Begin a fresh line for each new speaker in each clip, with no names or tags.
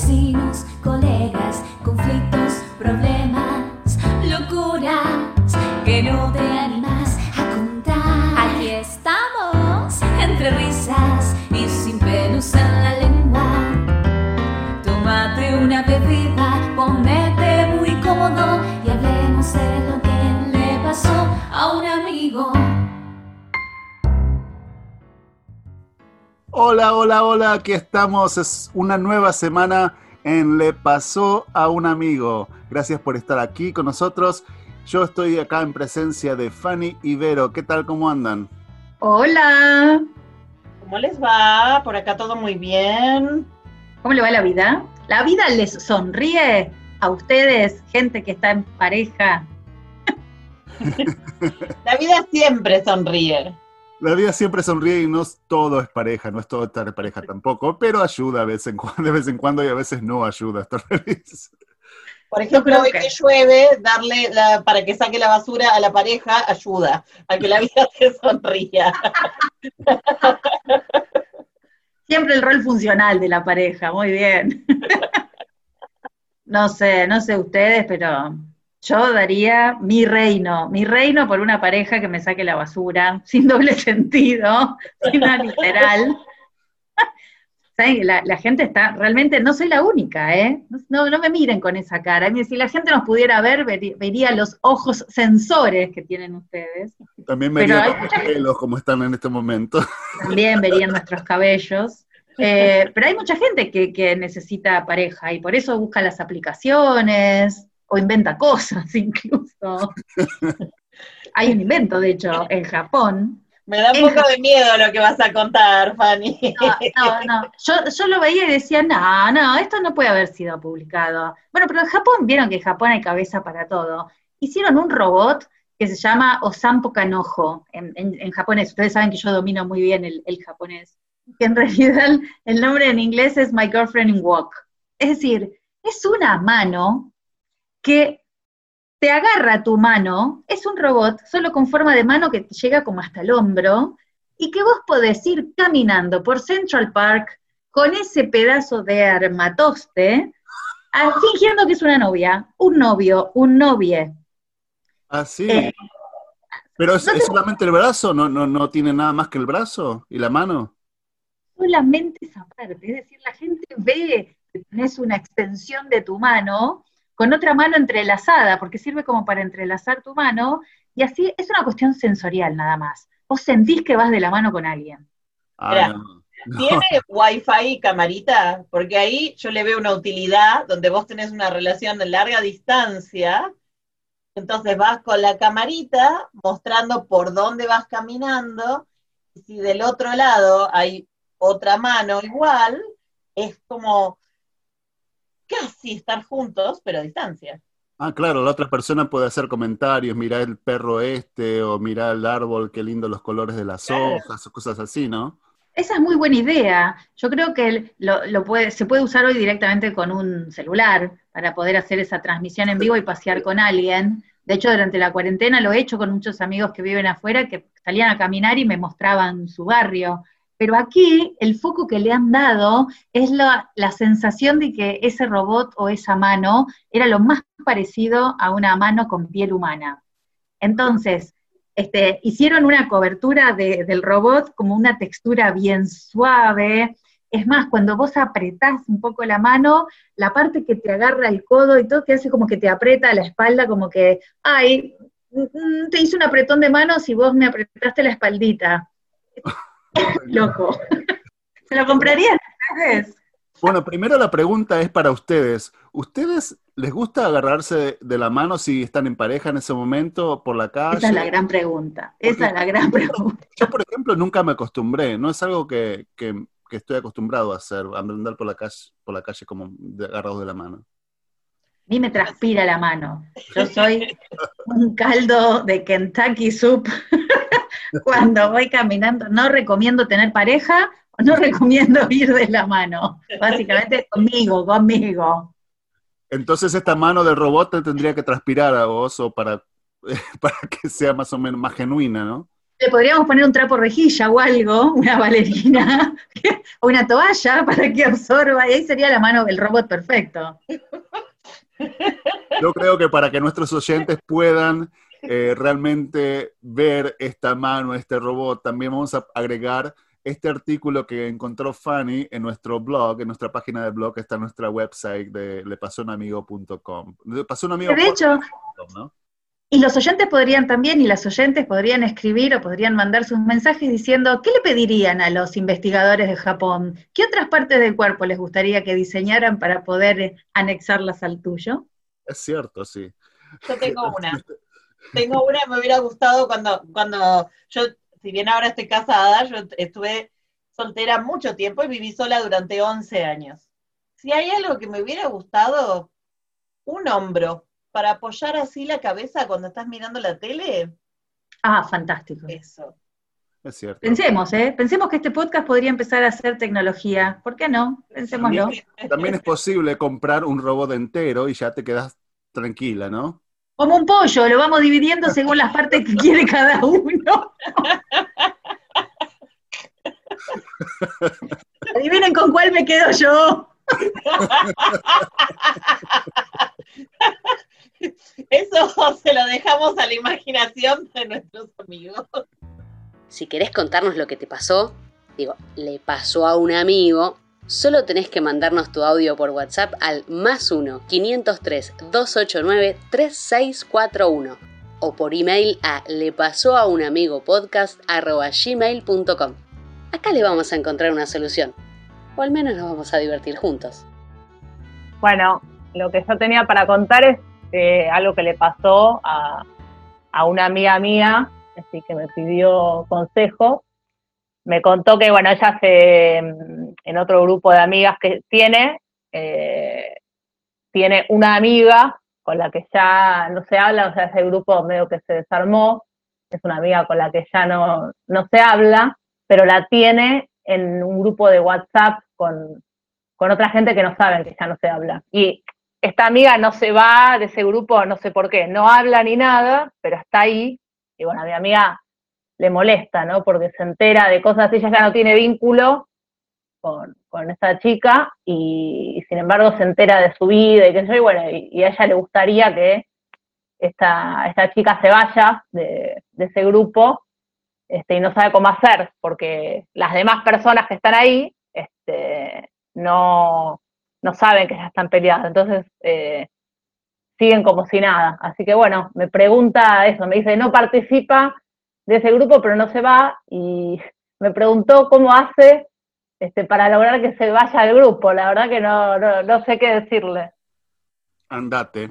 vecinos, colegas, conflictos, problemas, locuras
Hola, hola, hola, aquí estamos. Es una nueva semana en Le Pasó a un Amigo. Gracias por estar aquí con nosotros. Yo estoy acá en presencia de Fanny Ibero. ¿Qué tal? ¿Cómo andan?
Hola.
¿Cómo les va? Por acá todo muy bien.
¿Cómo le va la vida? ¿La vida les sonríe a ustedes, gente que está en pareja?
La vida siempre sonríe.
La vida siempre sonríe y no es todo es pareja, no es todo estar en pareja tampoco, pero ayuda a vez en cuando, de vez en cuando y a veces no ayuda a estar feliz.
Por ejemplo, hoy
que-
que llueve, darle la, para que saque la basura a la pareja ayuda a que la vida se sonría.
Siempre el rol funcional de la pareja, muy bien. No sé, no sé ustedes, pero yo daría mi reino, mi reino por una pareja que me saque la basura, sin doble sentido, sino literal. La, la gente está, realmente, no soy la única, ¿eh? No, no me miren con esa cara. Si la gente nos pudiera ver, vería los ojos sensores que tienen ustedes.
También
hay
los pelos como están en este momento.
también verían nuestros cabellos. Eh, pero hay mucha gente que, que necesita pareja y por eso busca las aplicaciones o inventa cosas incluso. Hay un invento, de hecho, en Japón.
Me da un poco de miedo lo que vas a contar, Fanny.
No, no, no. Yo, yo lo veía y decía, no, no, esto no puede haber sido publicado. Bueno, pero en Japón, vieron que en Japón hay cabeza para todo. Hicieron un robot que se llama Osampo Kanojo en, en- en japonés. Ustedes saben que yo domino muy bien el, el japonés. Que en realidad el nombre en inglés es My Girlfriend in Walk. Es decir, es una mano que te agarra tu mano, es un robot solo con forma de mano que te llega como hasta el hombro, y que vos podés ir caminando por Central Park con ese pedazo de armatoste, ah, fingiendo que es una novia, un novio, un novie.
Ah, sí.
Eh,
Pero es,
no
es solamente el brazo, ¿No, no, no tiene nada más que el brazo y la mano.
Solamente esa parte, es decir, la gente ve que tenés una extensión de tu mano con otra mano entrelazada, porque sirve como para entrelazar tu mano, y así es una cuestión sensorial nada más. Vos sentís que vas de la mano con alguien.
Ah, no.
¿Tiene wifi y camarita? Porque ahí yo le veo una utilidad donde vos tenés una relación de larga distancia. Entonces vas con la camarita mostrando por dónde vas caminando. Y si del otro lado hay otra mano igual, es como casi estar juntos, pero a distancia.
Ah, claro, la otra persona puede hacer comentarios, mirar el perro este o mirar el árbol, qué lindo los colores de las
Claro.
hojas o cosas así, ¿no?
Esa es muy buena idea. Yo creo que lo puede, se puede usar hoy directamente con un celular para poder hacer esa transmisión en vivo y pasear con alguien. De hecho, durante la cuarentena lo he hecho con muchos amigos que viven afuera que salían a caminar y me mostraban su barrio. Pero aquí el foco que le han dado es la, la sensación de que ese robot o esa mano era lo más parecido a una mano con piel humana. Entonces, este, hicieron una cobertura de- del robot como una textura bien suave. Es más, cuando vos apretás un poco la mano, la parte que te agarra el codo y todo te hace como que te aprieta la espalda, como que, ay, mm, te hice un apretón de manos y vos me apretaste la espaldita. Loco. ¿Se lo comprarían ustedes?
Bueno, primero la pregunta es para ustedes. ¿Ustedes les gusta agarrarse de, la mano si están en pareja en ese momento por la calle?
Esa es la gran pregunta. Esa es la gran pregunta.
Yo, por ejemplo, nunca me acostumbré. No es algo que, que- que estoy acostumbrado a hacer, a andar por la calle, por la calle como de- agarrados de la mano.
A mí me transpira la mano. Yo soy un caldo de Kentucky Soup cuando voy caminando. No recomiendo tener pareja no recomiendo ir de la mano. Básicamente conmigo, conmigo.
Entonces esta mano del robot te tendría que transpirar a vos o para, para que sea más o menos más genuina, ¿no?
Le podríamos poner un trapo rejilla o algo, una bailarina, o una toalla para que absorba, y ahí sería la mano, el robot perfecto.
Yo creo que para que nuestros oyentes puedan eh, realmente ver esta mano, este robot, también vamos a agregar este artículo que encontró Fanny en nuestro blog, en nuestra página de blog, está en nuestra website de lepasonamigo.com.
De hecho, ¿no? Y los oyentes podrían también, y las oyentes podrían escribir o podrían mandar sus mensajes diciendo, ¿qué le pedirían a los investigadores de Japón? ¿Qué otras partes del cuerpo les gustaría que diseñaran para poder eh, anexarlas al tuyo?
Es cierto, sí.
Yo tengo una. tengo una, me hubiera gustado cuando, cuando yo, si bien ahora estoy casada, yo estuve soltera mucho tiempo y viví sola durante 11 años. Si hay algo que me hubiera gustado, un hombro para apoyar así la cabeza cuando estás mirando la tele.
Ah, fantástico.
Eso.
Es cierto.
Pensemos, ¿eh? Pensemos que este podcast podría empezar a ser tecnología. ¿Por qué no? Pensémoslo.
También, también es posible comprar un robot entero y ya te quedas tranquila, ¿no?
Como un pollo, lo vamos dividiendo según las partes que quiere cada uno. Adivinen con cuál me quedo yo.
Eso se lo dejamos a la imaginación de nuestros amigos.
Si querés contarnos lo que te pasó, digo, le pasó a un amigo, solo tenés que mandarnos tu audio por WhatsApp al más 1 503 289 3641 o por email a le pasó a un amigo podcast gmail.com. Acá le vamos a encontrar una solución, o al menos nos vamos a divertir juntos.
Bueno, lo que yo tenía para contar es eh, algo que le pasó a, una amiga mía, así que me pidió consejo. Me contó que, bueno, ella se, en otro grupo de amigas que tiene, eh, tiene una amiga con la que ya no se habla, o sea, ese grupo medio que se desarmó, es una amiga con la que ya no, no se habla, pero la tiene en un grupo de WhatsApp con, con otra gente que no saben que ya no se habla. Y esta amiga no se va de ese grupo, no sé por qué, no habla ni nada, pero está ahí, y bueno, a mi amiga le molesta, ¿no? Porque se entera de cosas, ella ya no tiene vínculo con, con esta chica, y, sin embargo se entera de su vida y sé yo, y bueno, y, a ella le gustaría que esta, esta chica se vaya de, de ese grupo, este, y no sabe cómo hacer, porque las demás personas que están ahí, este, no, no saben que ya están peleadas, entonces eh, siguen como si nada. Así que bueno, me pregunta eso, me dice, no participa de ese grupo, pero no se va, y me preguntó cómo hace este, para lograr que se vaya al grupo. La verdad que no, no, sé qué decirle.
Andate.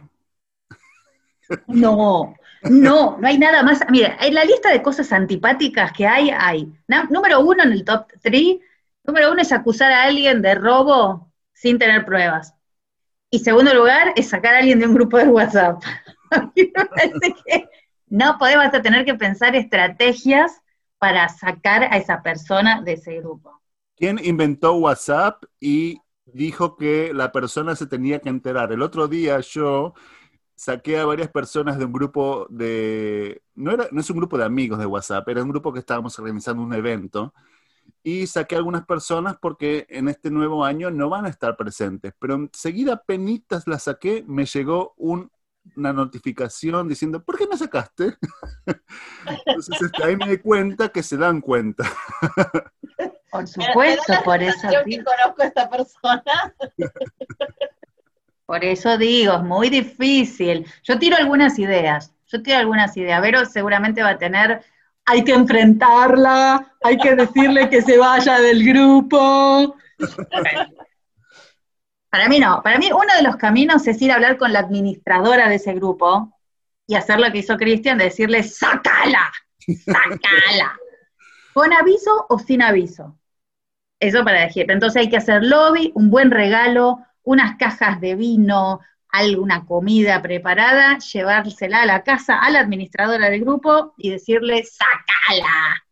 No, no, no hay nada más. Mira, en la lista de cosas antipáticas que hay, hay. número uno en el top 3, número uno es acusar a alguien de robo sin tener pruebas. Y segundo lugar, es sacar a alguien de un grupo de WhatsApp. no podemos tener que pensar estrategias para sacar a esa persona de ese grupo.
¿Quién inventó WhatsApp y dijo que la persona se tenía que enterar? El otro día yo saqué a varias personas de un grupo de, no, era, no es un grupo de amigos de WhatsApp, era un grupo que estábamos organizando un evento y saqué a algunas personas porque en este nuevo año no van a estar presentes. Pero enseguida penitas las saqué, me llegó una notificación diciendo, ¿por qué me sacaste? Entonces este, ahí me di cuenta que se dan cuenta.
Por supuesto, por eso.
Yo que conozco a esta persona.
Por eso digo, es muy difícil. Yo tiro algunas ideas, yo tiro algunas ideas. Vero seguramente va a tener hay que enfrentarla, hay que decirle que se vaya del grupo. Para mí no, para mí uno de los caminos es ir a hablar con la administradora de ese grupo y hacer lo que hizo Cristian, de decirle, ¡sácala! ¡sácala! ¿Con aviso o sin aviso? Eso para decir. Entonces hay que hacer lobby, un buen regalo, unas cajas de vino, alguna comida preparada, llevársela a la casa a la administradora del grupo y decirle, ¡sácala!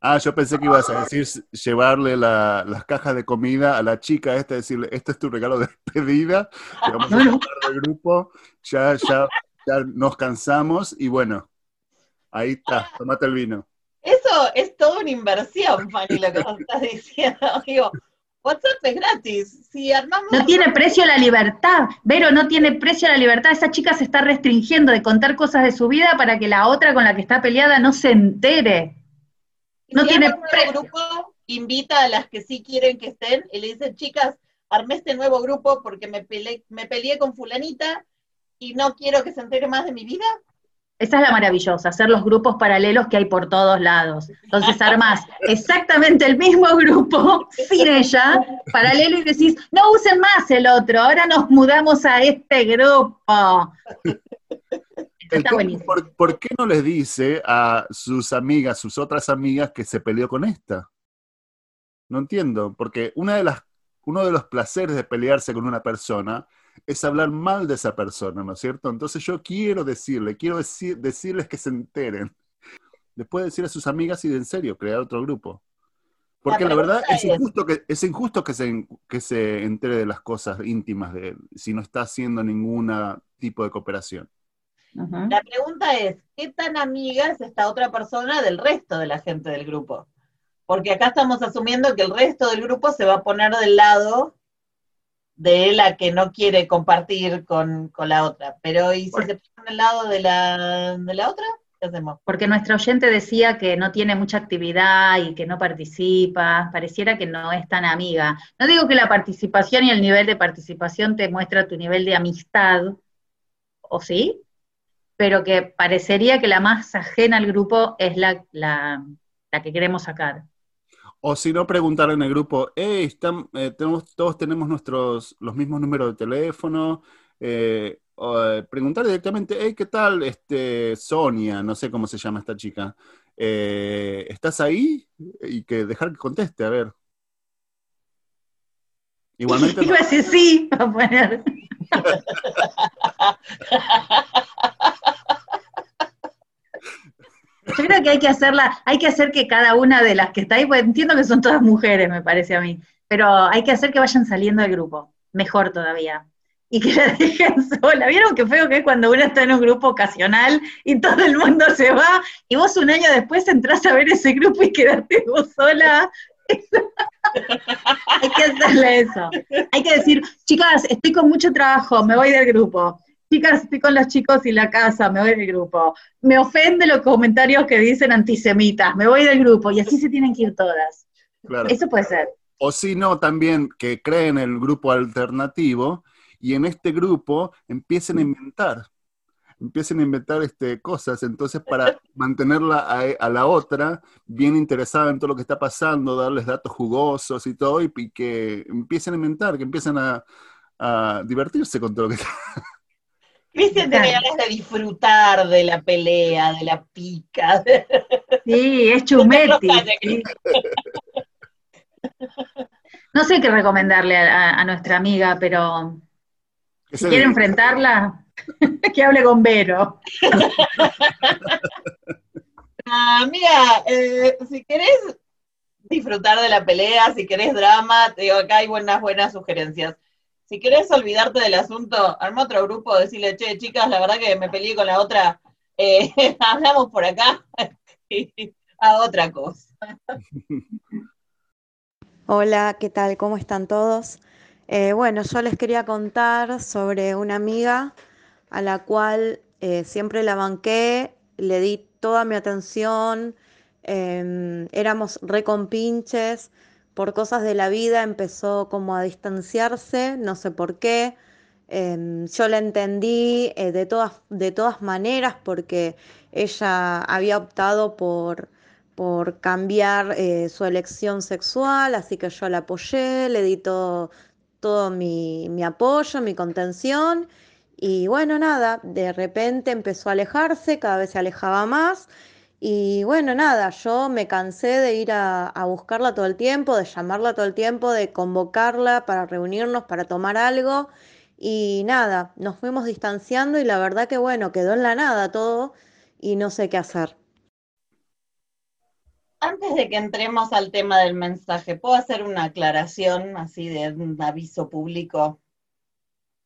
Ah, yo pensé que ibas a decir llevarle las cajas de comida a la chica esta, decirle, este es tu regalo de despedida, vamos a del grupo, ya, ya, ya nos cansamos y bueno, ahí está, tomate el vino.
Eso es toda una inversión, Fanny, lo que nos estás diciendo. Digo, WhatsApp es gratis. Si armamos.
No tiene precio la libertad. Vero, no tiene precio la libertad. Esa chica se está restringiendo de contar cosas de su vida para que la otra con la que está peleada no se entere. No
si
tiene precio.
grupo, invita a las que sí quieren que estén y le dicen, chicas, armé este nuevo grupo porque me peleé, me peleé con fulanita y no quiero que se entere más de mi vida.
Esa es la maravillosa, hacer los grupos paralelos que hay por todos lados. Entonces armás exactamente el mismo grupo sin ella, paralelo, y decís, no usen más el otro, ahora nos mudamos a este grupo. Buenísimo.
¿por, por qué no les dice a sus amigas, sus otras amigas, que se peleó con esta? No entiendo, porque una de las, uno de los placeres de pelearse con una persona es hablar mal de esa persona, ¿no es cierto? Entonces yo quiero decirle, quiero decir, decirles que se enteren. Después decir a sus amigas y de en serio crear otro grupo. Porque la,
La
verdad es
es-
injusto que es injusto que se, que se entere de las cosas íntimas de él si no está haciendo ningún tipo de cooperación.
La pregunta es, ¿qué tan amiga es esta otra persona del resto de la gente del grupo? Porque acá estamos asumiendo que el resto del grupo se va a poner del lado de la que no quiere compartir con, con la otra. Pero ¿y si se pone del lado de la, de la otra? ¿Qué hacemos?
Porque nuestra oyente decía que no tiene mucha actividad y que no participa, pareciera que no es tan amiga. No digo que la participación y el nivel de participación te muestra tu nivel de amistad, ¿o sí? Pero que parecería que la más ajena al grupo es la, la, la que queremos sacar.
O si no, preguntar en el grupo, hey, están, eh, tenemos, todos tenemos nuestros, los mismos números de teléfono. eh, o, eh, preguntar directamente, hey, ¿qué tal? Este, Sonia, no sé cómo se llama esta chica. eh, ¿Estás ahí? Y que dejar que conteste, a ver. Igualmente, no-
Iba a decir sí, a poner. Yo creo que hay que hacerla, hay que hacer que cada una de las que está ahí, pues entiendo que son todas mujeres, me parece a mí, pero hay que hacer que vayan saliendo del grupo, mejor todavía. Y que la dejen sola. ¿Vieron qué feo que es cuando uno está en un grupo ocasional y todo el mundo se va y vos un año después entrás a ver ese grupo y quedaste vos sola? hay que hacerle eso. Hay que decir, chicas, estoy con mucho trabajo, me voy del grupo. Chicas, estoy con los chicos y la casa, me voy del grupo. Me ofende los comentarios que dicen antisemitas, me voy del grupo. Y así se tienen que ir todas.
claro.
Eso puede ser.
O si no, también que creen el grupo alternativo y en este grupo empiecen a inventar. Empiecen a inventar este, cosas, entonces para mantenerla a, a la otra bien interesada en todo lo que está pasando, darles datos jugosos y todo, y, y que empiecen a inventar, que empiecen a, a divertirse con todo lo que está.
Cristian tiene ganas de disfrutar de la pelea, de la pica. de-
Sí, es chumetti.
No te
sí. No sé qué recomendarle a, a- a nuestra amiga, pero si quiere enfrentarla, que hable con Vero.
Ah, mira, eh, si querés disfrutar de la pelea, si querés drama, te digo, acá hay buenas, buenas sugerencias. Si querés olvidarte del asunto, arma otro grupo, decirle, che, chicas, la verdad que me peleé con la otra, eh, hablamos por acá a otra cosa.
Hola, ¿qué tal? ¿Cómo están todos? Eh, bueno, yo les quería contar sobre una amiga a la cual eh, siempre la banqué, le di toda mi atención, em, éramos recompinches, por cosas de la vida empezó como a distanciarse, no sé por qué. Em, yo la entendí eh, de todas, de todas maneras porque ella había optado por por cambiar eh, su elección sexual, así que yo la apoyé, le di todo, todo mi, mi apoyo, mi contención, y bueno, nada, de repente empezó a alejarse, cada vez se alejaba más, y bueno, nada, yo me cansé de ir a, buscarla todo el tiempo, de llamarla todo el tiempo, de convocarla para reunirnos, para tomar algo, y nada, nos fuimos distanciando y la verdad que bueno, quedó en la nada todo y no sé qué hacer.
Antes de que entremos al tema del mensaje, ¿puedo hacer una aclaración así de un aviso público?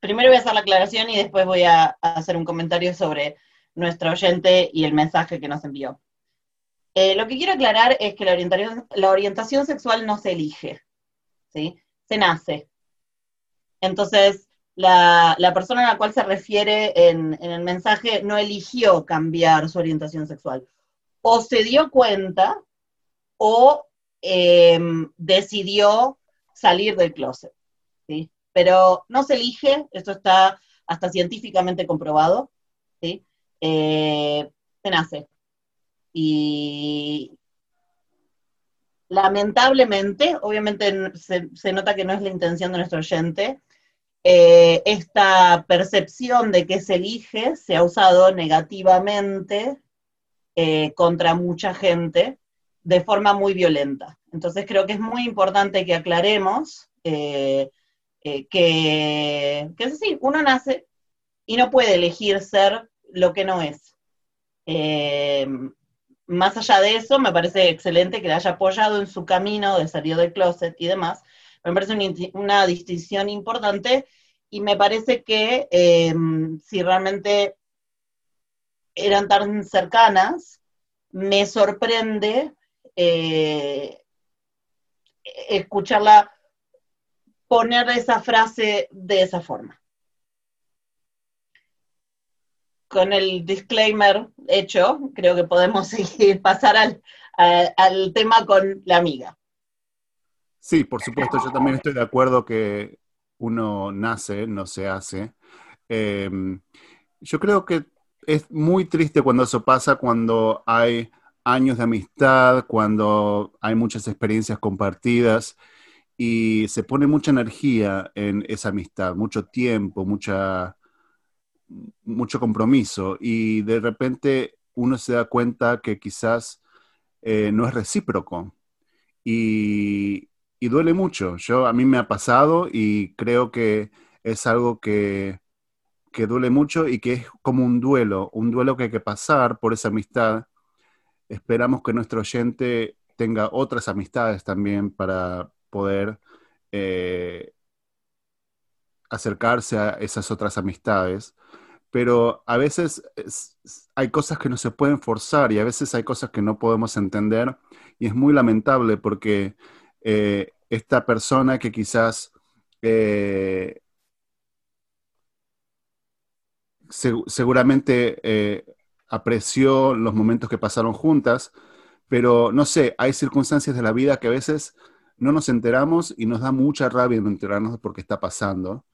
Primero voy a hacer la aclaración y después voy a hacer un comentario sobre nuestro oyente y el mensaje que nos envió. Eh, lo que quiero aclarar es que la orientación, la orientación sexual no se elige, ¿sí? Se nace. Entonces, la, persona a la cual se refiere en, el mensaje no eligió cambiar su orientación sexual. O se dio cuenta o em, decidió salir del closet. ¿sí? Pero no se elige, esto está hasta científicamente comprobado. ¿sí? Eh, se nace. Y lamentablemente, obviamente se, nota que no es la intención de nuestro oyente, eh, esta percepción de que se elige se ha usado negativamente eh, contra mucha gente de forma muy violenta. Entonces creo que es muy importante que aclaremos eh, que, que es uno nace y no puede elegir ser lo que no es. más allá de eso, me parece excelente que le haya apoyado en su camino de salir del closet y demás, me parece una, distinción importante y me parece que em, si realmente eran tan cercanas, me sorprende eh, escucharla poner esa frase de esa forma. Con el disclaimer hecho, creo que podemos seguir, pasar al, tema con la amiga.
Sí, por supuesto, yo también estoy de acuerdo que uno nace, no se hace. Em, yo creo que es muy triste cuando eso pasa, cuando hay años de amistad, cuando hay muchas experiencias compartidas y se pone mucha energía en esa amistad, mucho tiempo, mucha, mucho compromiso y de repente uno se da cuenta que quizás eh, no es recíproco. Y, y duele mucho. Yo, a mí me ha pasado y creo que es algo que, que duele mucho y que es como un duelo, un duelo que hay que pasar por esa amistad. Esperamos que nuestro oyente tenga otras amistades también para poder eh, acercarse a esas otras amistades. Pero a veces hay cosas que no se pueden forzar y a veces hay cosas que no podemos entender y es muy lamentable porque eh, esta persona que quizás eh, seguramente eh, apreció los momentos que pasaron juntas, pero no sé, hay circunstancias de la vida que a veces no nos enteramos y nos da mucha rabia no enterarnos de por qué está pasando.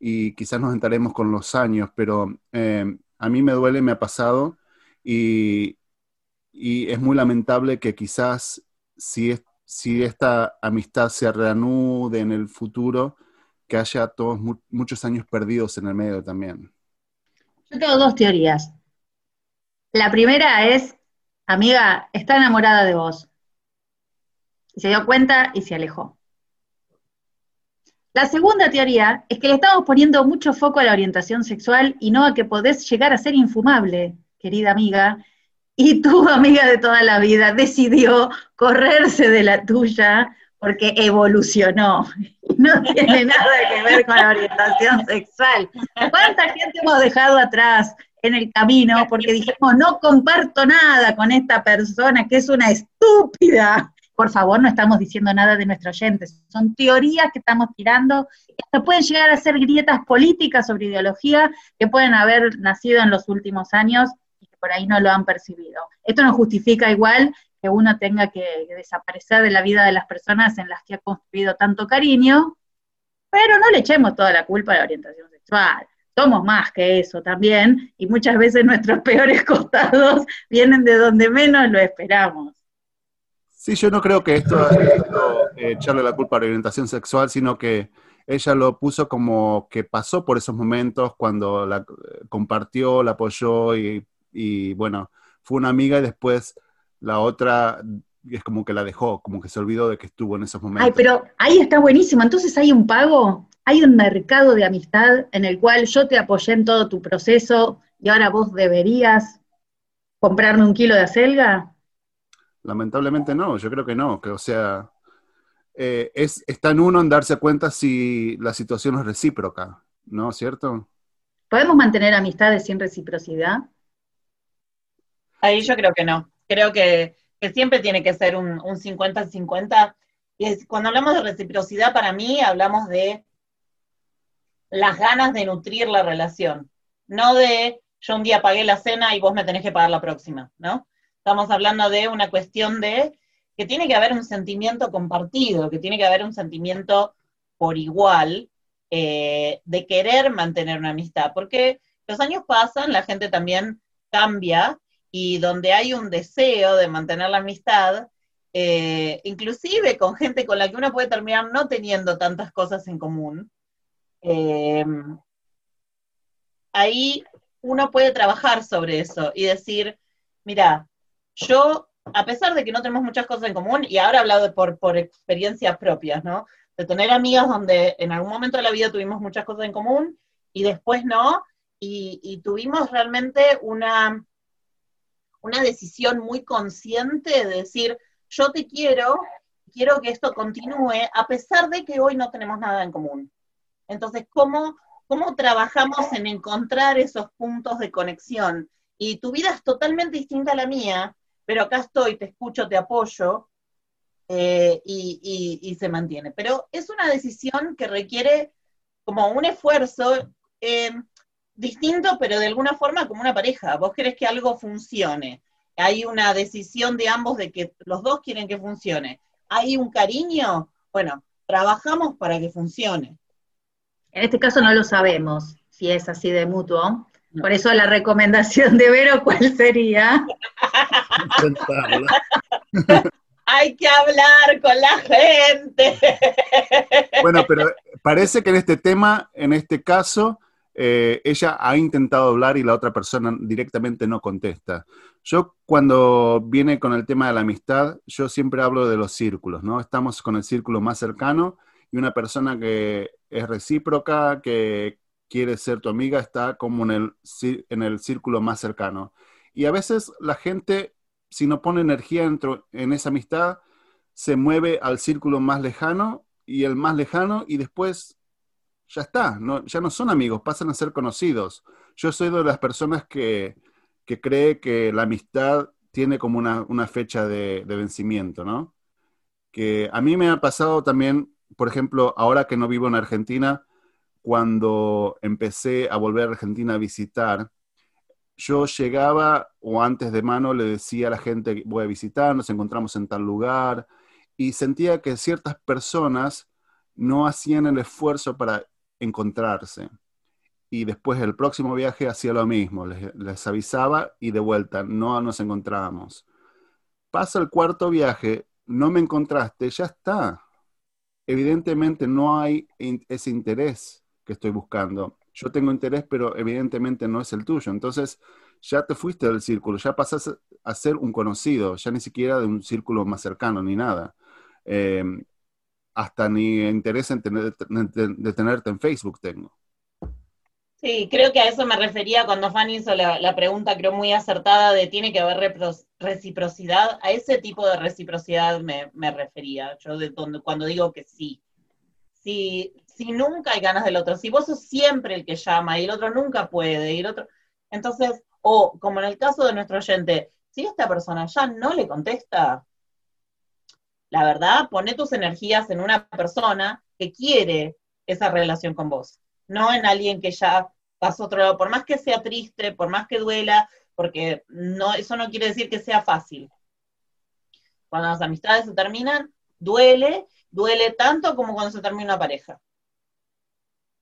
Y quizás nos enteremos con los años, pero a mí me duele, me ha pasado y, y es muy lamentable que quizás si, es, si esta amistad se reanude en el futuro, que haya todos muchos años perdidos en el medio también.
Yo tengo dos teorías. La primera es, amiga, está enamorada de vos. Y se dio cuenta y se alejó. La segunda teoría es que le estamos poniendo mucho foco a la orientación sexual y no a que podés llegar a ser infumable, querida amiga, y tu amiga de toda la vida decidió correrse de la tuya porque evolucionó. No tiene nada que ver con la orientación sexual. ¿Cuánta gente hemos dejado atrás en el camino porque dijimos, no comparto nada con esta persona que es una estúpida? Por favor, no estamos diciendo nada de nuestros oyentes. Son teorías que estamos tirando. que pueden llegar a ser grietas políticas sobre ideología que pueden haber nacido en los últimos años por ahí no lo han percibido. Esto no justifica igual que uno tenga que, desaparecer de la vida de las personas en las que ha construido tanto cariño, pero no le echemos toda la culpa a la orientación sexual. Somos más que eso también, y muchas veces nuestros peores costados vienen de donde menos lo esperamos.
Sí, yo no creo que esto es eh, echarle la culpa a la orientación sexual, sino que ella lo puso como que pasó por esos momentos cuando la eh, compartió, la apoyó y y bueno, fue una amiga y después la otra es como que la dejó, como que se olvidó de que estuvo en esos momentos.
Ay, pero ahí está buenísimo. Entonces hay un pago, hay un mercado de amistad en el cual yo te apoyé en todo tu proceso y ahora vos deberías comprarme un kilo de acelga.
Lamentablemente no, yo creo que no, que o sea, eh, es, está en uno en darse cuenta si la situación es recíproca, ¿no? ¿Cierto?
¿Podemos mantener amistades sin reciprocidad?
Ahí yo creo que no. Creo que que siempre tiene que ser un 50-50. Y cuando hablamos de reciprocidad, para mí hablamos de las ganas de nutrir la relación, no de yo un día pagué la cena y vos me tenés que pagar la próxima, ¿no? Estamos hablando de una cuestión de que tiene que haber un sentimiento compartido, que tiene que haber un sentimiento por igual eh, de querer mantener una amistad, porque los años pasan, la gente también cambia y donde hay un deseo de mantener la amistad, eh, inclusive con gente con la que uno puede terminar no teniendo tantas cosas en común, eh, ahí uno puede trabajar sobre eso y decir, mira, yo, a pesar de que no tenemos muchas cosas en común, y ahora he hablado por, por experiencias propias, ¿no? De tener amigas donde en algún momento de la vida tuvimos muchas cosas en común y después no, y, tuvimos realmente una, una decisión muy consciente de decir, yo te quiero, quiero que esto continúe, a pesar de que hoy no tenemos nada en común. Entonces, ¿cómo, cómo trabajamos en encontrar esos puntos de conexión? Y tu vida es totalmente distinta a la mía, pero acá estoy, te escucho, te apoyo, eh, y, se mantiene. Pero es una decisión que requiere como un esfuerzo eh, distinto, pero de alguna forma como una pareja. Vos querés que algo funcione. Hay una decisión de ambos de que los dos quieren que funcione. Hay un cariño, bueno, trabajamos para que funcione.
En este caso no lo sabemos si es así de mutuo. Por eso la recomendación de Vero, ¿cuál sería?
Hay que hablar con la gente.
Bueno, pero parece que en este tema, en este caso, eh, ella ha intentado hablar y la otra persona directamente no contesta. Yo cuando viene con el tema de la amistad, yo siempre hablo de los círculos, ¿no? Estamos con el círculo más cercano y una persona que es recíproca, que quiere ser tu amiga, está como en el, en el círculo más cercano. Y a veces la gente, si no pone energía dentro, en esa amistad, se mueve al círculo más lejano y el más lejano y después ya está, no, ya no son amigos, pasan a ser conocidos. Yo soy de las personas que, que cree que la amistad tiene como una, una fecha de, de, vencimiento, ¿no? Que a mí me ha pasado también, por ejemplo, ahora que no vivo en Argentina, cuando empecé a volver a Argentina a visitar, yo llegaba o antes de mano le decía a la gente, voy a visitar, nos encontramos en tal lugar, y sentía que ciertas personas no hacían el esfuerzo para encontrarse. Y después el próximo viaje hacía lo mismo, les, les avisaba y de vuelta, no nos encontrábamos. Pasa el cuarto viaje, no me encontraste, ya está. Evidentemente no hay ese interés que estoy buscando. Yo tengo interés, pero evidentemente no es el tuyo. Entonces, ya te fuiste del círculo, ya pasas a ser un conocido, ya ni siquiera de un círculo más cercano, ni nada. Eh, hasta ni interés en tener, tenerte en Facebook tengo.
Sí, creo que a eso me refería cuando Fanny hizo la, pregunta, creo muy acertada, de tiene que haber reciprocidad. A ese tipo de reciprocidad me, me refería, yo de donde, cuando digo que sí. Si, si nunca hay ganas del otro, si vos sos siempre el que llama y el otro nunca puede, y el otro, entonces, o como en el caso de nuestro oyente, si esta persona ya no le contesta, la verdad, pone tus energías en una persona que quiere esa relación con vos, no en alguien que ya pasó otro lado, por más que sea triste, por más que duela, porque no, eso no quiere decir que sea fácil. Cuando las amistades se terminan, duele, duele tanto como cuando se termina una pareja.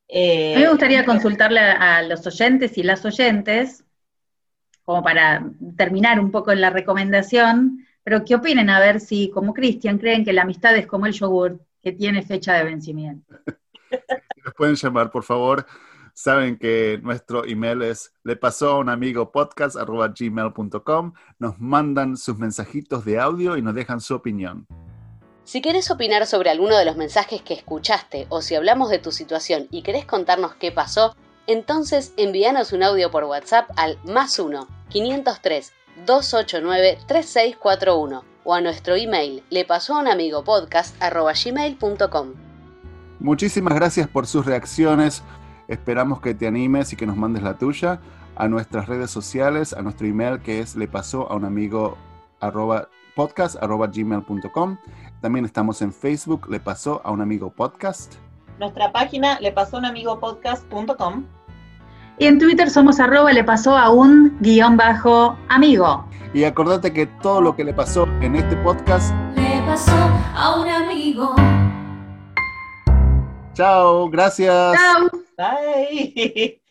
Eh, a mí me gustaría consultarle a, los oyentes y las oyentes, como para terminar un poco en la recomendación, pero ¿qué opinen? A ver si, como Cristian, creen que la amistad es como el yogur, que tiene fecha de vencimiento.
Nos pueden llamar, por favor. Saben que nuestro email es le pasó a un amigo podcast gmail.com. Nos mandan sus mensajitos de audio y nos dejan su opinión.
Si querés opinar sobre alguno de los mensajes que escuchaste o si hablamos de tu situación y querés contarnos qué pasó, entonces envíanos un audio por WhatsApp al más 1 503 289 3641 o a nuestro email le pasó a un amigo podcast gmail.com.
Muchísimas gracias por sus reacciones. Esperamos que te animes y que nos mandes la tuya a nuestras redes sociales, a nuestro email que es le pasó a un amigo podcast.gmail.com. También estamos en Facebook, Le Pasó a un Amigo Podcast.
Nuestra página le pasó un amigo podcast.com.
Y en Twitter somos arroba le pasó a un guion bajo amigo.
Y acordate que todo lo que le pasó en este podcast.
Le pasó a un amigo.
Chao, gracias.
Chao.
Bye.